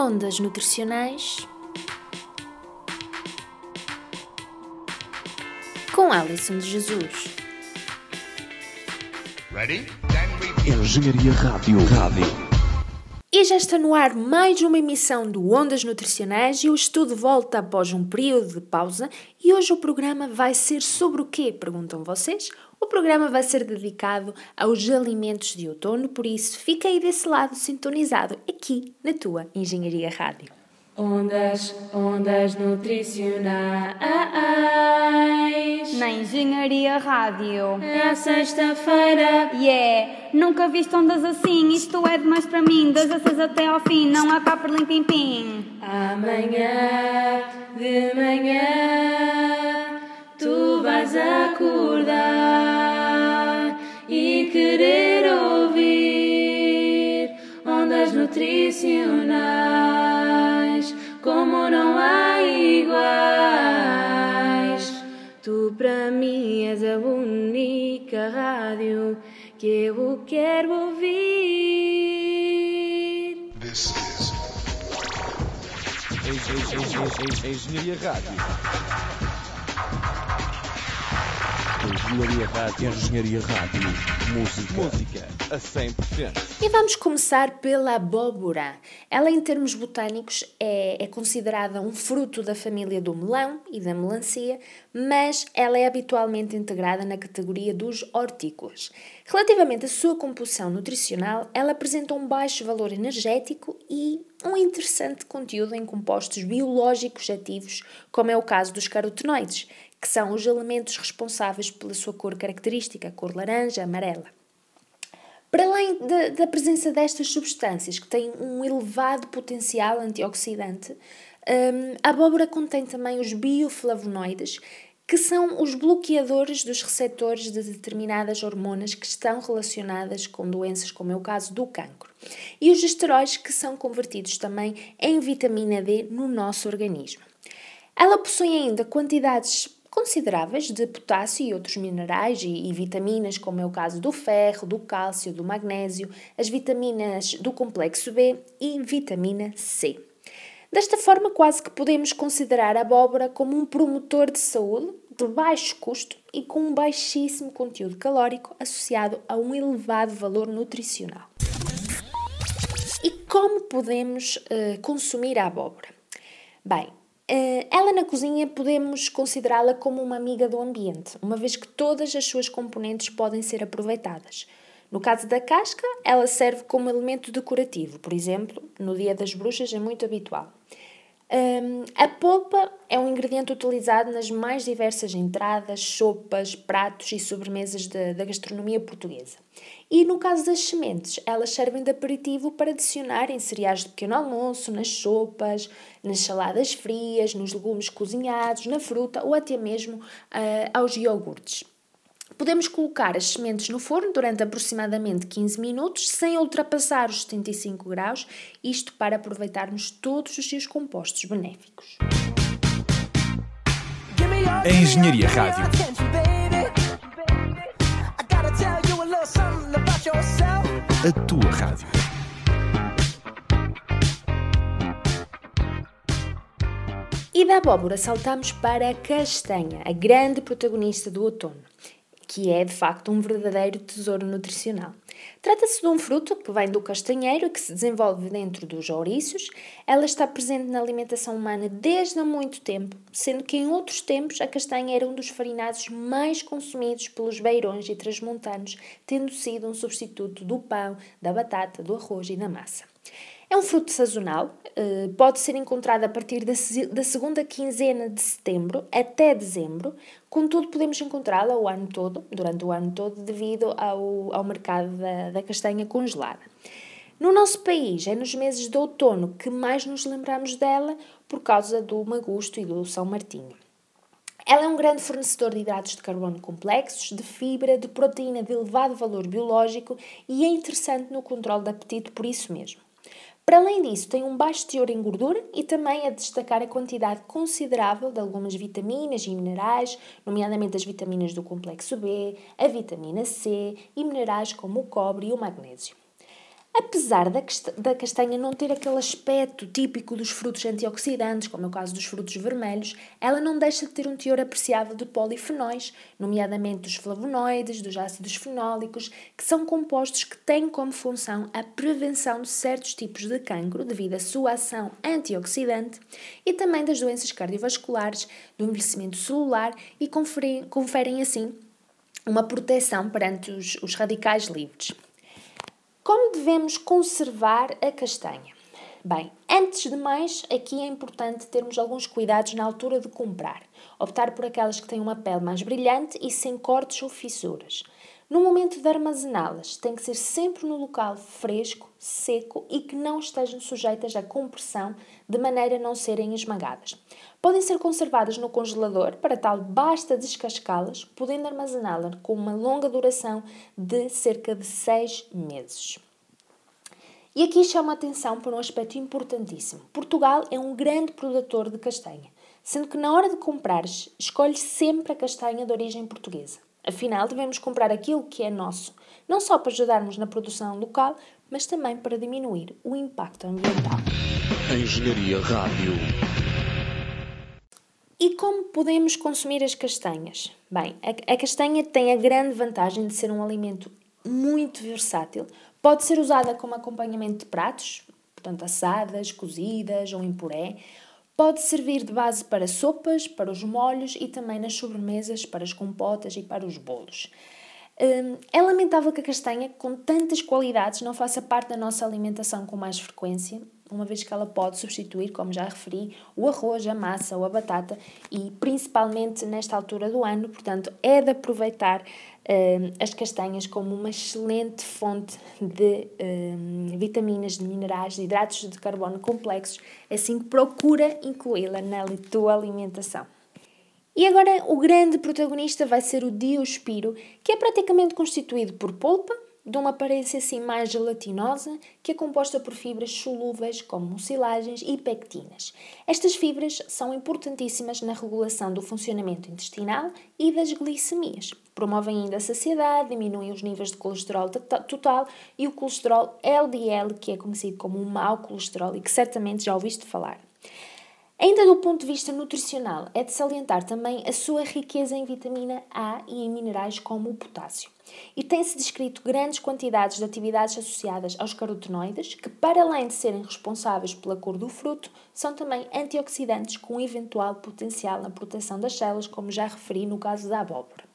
Ondas Nutricionais com Alison de Jesus. Ready? Engenharia Rádio. Rádio. E já está no ar mais uma emissão do Ondas Nutricionais e o estudo volta após um período de pausa e hoje o programa vai ser sobre o quê? Perguntam vocês? O programa vai ser dedicado aos alimentos de outono, por isso fica aí desse lado sintonizado aqui na tua Engenharia Rádio. Ondas, ondas nutricionais. Na Engenharia Rádio. É sexta-feira. Yeah, nunca viste ondas assim, isto é demais para mim. Das a seis até ao fim, não há cá por lim pim Amanhã de manhã tu vais acordar e querer ouvir ondas nutricionais como não há iguais. Tu para mim és a única rádio que eu quero ouvir. This is Engenharia Rádio. Engenharia Rádio. Engenharia Rádio. Música. Música a 100%. E vamos começar pela abóbora. Ela, em termos botânicos, é, é considerada um fruto da família do melão e da melancia, mas ela é habitualmente integrada na categoria dos hortícolas. Relativamente à sua composição nutricional, ela apresenta um baixo valor energético e um interessante conteúdo em compostos biológicos ativos, como é o caso dos carotenoides, que são os elementos responsáveis pela sua cor característica, cor laranja, amarela. Para além da, da presença destas substâncias, que têm um elevado potencial antioxidante, hum, a abóbora contém também os bioflavonoides, que são os bloqueadores dos receptores de determinadas hormonas que estão relacionadas com doenças, como é o caso do cancro. E os esteróides, que são convertidos também em vitamina D no nosso organismo. Ela possui ainda quantidades consideráveis de potássio e outros minerais e, e, vitaminas, como é o caso do ferro, do cálcio, do magnésio, as vitaminas do complexo B e vitamina C. Desta forma, quase que podemos considerar a abóbora como um promotor de saúde de baixo custo e com um baixíssimo conteúdo calórico associado a um elevado valor nutricional. E como podemos uh, consumir a abóbora? Bem, ela na cozinha podemos considerá-la como uma amiga do ambiente, uma vez que todas as suas componentes podem ser aproveitadas. No caso da casca, ela serve como elemento decorativo, por exemplo, no Dia das Bruxas é muito habitual. Um, a polpa é um ingrediente utilizado nas mais diversas entradas, sopas, pratos e sobremesas da, da gastronomia portuguesa. E no caso das sementes, elas servem de aperitivo para adicionar em cereais de pequeno almoço, nas sopas, nas saladas frias, nos legumes cozinhados, na fruta ou até mesmo uh, aos iogurtes. Podemos colocar as sementes no forno durante aproximadamente 15 minutos, sem ultrapassar os 75 graus, isto para aproveitarmos todos os seus compostos benéficos. A Engenharia Rádio. A tua rádio. E da abóbora saltamos para a castanha, a grande protagonista do outono que é de facto um verdadeiro tesouro nutricional. Trata-se de um fruto que vem do castanheiro e que se desenvolve dentro dos ouriços. Ela está presente na alimentação humana desde há muito tempo, sendo que em outros tempos a castanha era um dos farinados mais consumidos pelos beirões e transmontanos, tendo sido um substituto do pão, da batata, do arroz e da massa. É um fruto sazonal, eh, pode ser encontrado a partir da segunda quinzena de setembro até dezembro, contudo podemos encontrá-la o ano todo, durante o ano todo, devido ao, ao mercado da, da castanha congelada. No nosso país, é nos meses de outono que mais nos lembramos dela por causa do magusto e do São Martinho. Ela é um grande fornecedor de hidratos de carbono complexos, de fibra, de proteína de elevado valor biológico e é interessante no controle do apetite por isso mesmo. Para além disso, tem um baixo teor em gordura e também a destacar a quantidade considerável de algumas vitaminas e minerais, nomeadamente as vitaminas do complexo B, a vitamina C e minerais como o cobre e o magnésio. Apesar da, da castanha não ter aquele aspecto típico dos frutos antioxidantes, como é o caso dos frutos vermelhos, ela não deixa de ter um teor apreciável de polifenóis, nomeadamente dos flavonoides, dos ácidos fenólicos, que são compostos que têm como função a prevenção de certos tipos de cancro devido à sua ação antioxidante e também das doenças cardiovasculares, do envelhecimento celular e conferem, conferem assim uma proteção perante os, os radicais livres. Como devemos conservar a castanha? Bem, antes de mais, aqui é importante termos alguns cuidados na altura de comprar. Optar por aquelas que têm uma pele mais brilhante e sem cortes ou fissuras. No momento de armazená-las, tem que ser sempre no local fresco, seco e que não estejam sujeitas à compressão, de maneira a não serem esmagadas. Podem ser conservadas no congelador, para tal basta descascá-las, podendo armazená-las com uma longa duração de cerca de 6 meses. E aqui chama a atenção para um aspecto importantíssimo. Portugal é um grande produtor de castanha, sendo que na hora de comprares, escolhe sempre a castanha de origem portuguesa. Afinal, devemos comprar aquilo que é nosso, não só para ajudarmos na produção local, mas também para diminuir o impacto ambiental. Engenharia Rádio. E como podemos consumir as castanhas? Bem, a, a castanha tem a grande vantagem de ser um alimento muito versátil. Pode ser usada como acompanhamento de pratos, portanto assadas, cozidas ou em puré. Pode servir de base para sopas, para os molhos e também nas sobremesas, para as compotas e para os bolos. Hum, é lamentável que a castanha, com tantas qualidades, não faça parte da nossa alimentação com mais frequência uma vez que ela pode substituir, como já referi, o arroz, a massa ou a batata e principalmente nesta altura do ano, portanto, é de aproveitar uh, as castanhas como uma excelente fonte de uh, vitaminas, de minerais, de hidratos de carbono complexos, assim que procura incluí-la na tua alimentação. E agora o grande protagonista vai ser o diospiro, que é praticamente constituído por polpa, de uma aparência assim mais gelatinosa, que é composta por fibras solúveis como mucilagens e pectinas. Estas fibras são importantíssimas na regulação do funcionamento intestinal e das glicemias. Promovem ainda a saciedade, diminuem os níveis de colesterol total e o colesterol LDL, que é conhecido como o mau colesterol e que certamente já ouviste falar. Ainda do ponto de vista nutricional, é de salientar também a sua riqueza em vitamina A e em minerais como o potássio. E tem-se descrito grandes quantidades de atividades associadas aos carotenoides, que, para além de serem responsáveis pela cor do fruto, são também antioxidantes com eventual potencial na proteção das células, como já referi no caso da abóbora.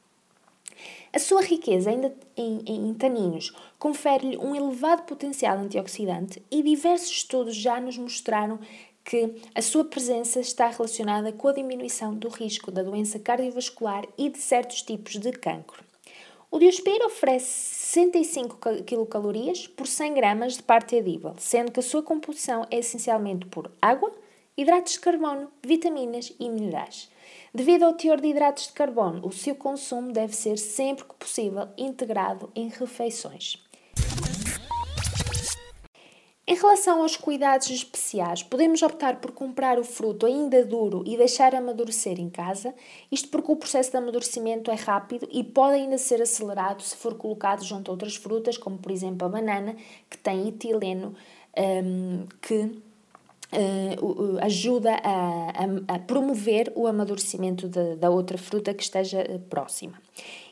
A sua riqueza ainda em, em taninos confere-lhe um elevado potencial antioxidante e diversos estudos já nos mostraram que a sua presença está relacionada com a diminuição do risco da doença cardiovascular e de certos tipos de cancro. O Diospiro oferece 65 kcal por 100 gramas de parte edível, sendo que a sua composição é essencialmente por água, hidratos de carbono, vitaminas e minerais. Devido ao teor de hidratos de carbono, o seu consumo deve ser sempre que possível integrado em refeições. Em relação aos cuidados especiais, podemos optar por comprar o fruto ainda duro e deixar amadurecer em casa, isto porque o processo de amadurecimento é rápido e pode ainda ser acelerado se for colocado junto a outras frutas, como por exemplo a banana, que tem etileno, um, que Uh, ajuda a, a, a, promover o amadurecimento de, da outra fruta que esteja uh, próxima.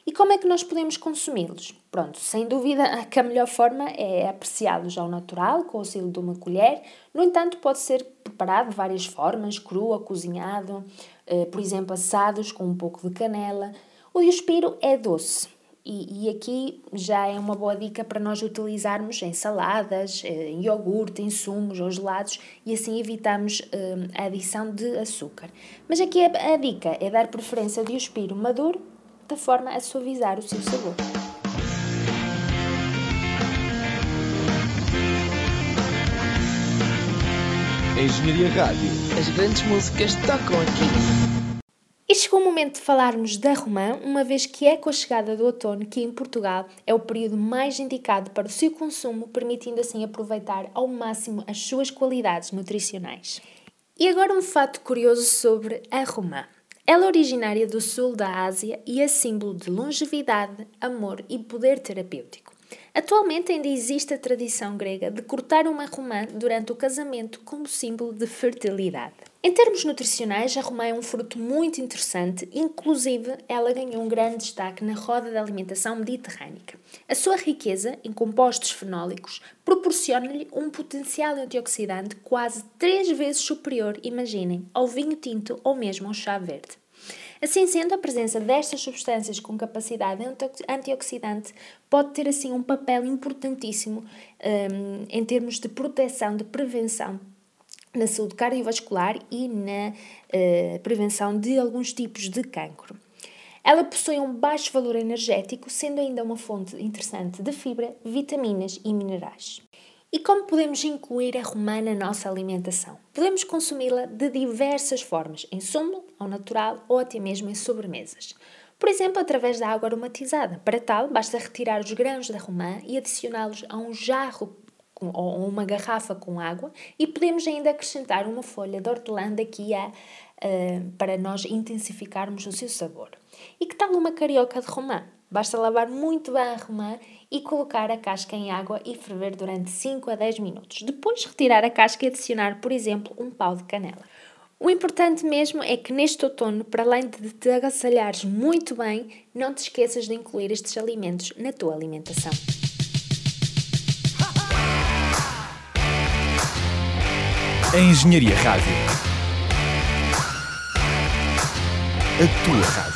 E como é que nós podemos consumi-los? Pronto, sem dúvida que a melhor forma é apreciá-los ao natural, com o auxílio de uma colher. No entanto, pode ser preparado de várias formas, crua, cozinhado, uh, por exemplo, assados com um pouco de canela. O diospiro é doce, e, e, aqui já é uma boa dica para nós utilizarmos em saladas, eh, em iogurte, em sumos ou gelados e assim evitamos uh, a adição de açúcar. Mas aqui a, a dica é dar preferência ao diospiro maduro, da forma a suavizar o seu sabor. Engenharia Rádio. As grandes músicas tocam aqui. E chegou o momento de falarmos da romã, uma vez que é com a chegada do outono que em Portugal é o período mais indicado para o seu consumo, permitindo assim aproveitar ao máximo as suas qualidades nutricionais. E agora um fato curioso sobre a romã. Ela é originária do sul da Ásia e é símbolo de longevidade, amor e poder terapêutico. Atualmente ainda existe a tradição grega de cortar uma romã durante o casamento como símbolo de fertilidade. Em termos nutricionais, a romã é um fruto muito interessante, inclusive ela ganhou um grande destaque na roda da alimentação mediterrânica. A sua riqueza em compostos fenólicos proporciona-lhe um potencial antioxidante quase três vezes superior, imaginem, ao vinho tinto ou mesmo ao chá verde. Assim sendo, a presença destas substâncias com capacidade antioxidante pode ter assim um papel importantíssimo um, em termos de proteção, de prevenção na saúde cardiovascular e na uh, prevenção de alguns tipos de cancro. Ela possui um baixo valor energético, sendo ainda uma fonte interessante de fibra, vitaminas e minerais. E como podemos incluir a romã na nossa alimentação? Podemos consumi-la de diversas formas, em sumo, ao natural ou até mesmo em sobremesas. Por exemplo, através da água aromatizada. Para tal, basta retirar os grãos da romã e adicioná-los a um jarro ou uma garrafa com água e podemos ainda acrescentar uma folha de hortelã daqui a, uh, para nós intensificarmos o seu sabor. E que tal uma carioca de romã? Basta lavar muito bem a romã e colocar a casca em água e ferver durante 5 a 10 minutos. Depois retirar a casca e adicionar, por exemplo, um pau de canela. O importante mesmo é que neste outono, para além de te agasalhares muito bem, não te esqueças de incluir estes alimentos na tua alimentação. A Engenharia Rádio. A tua rádio.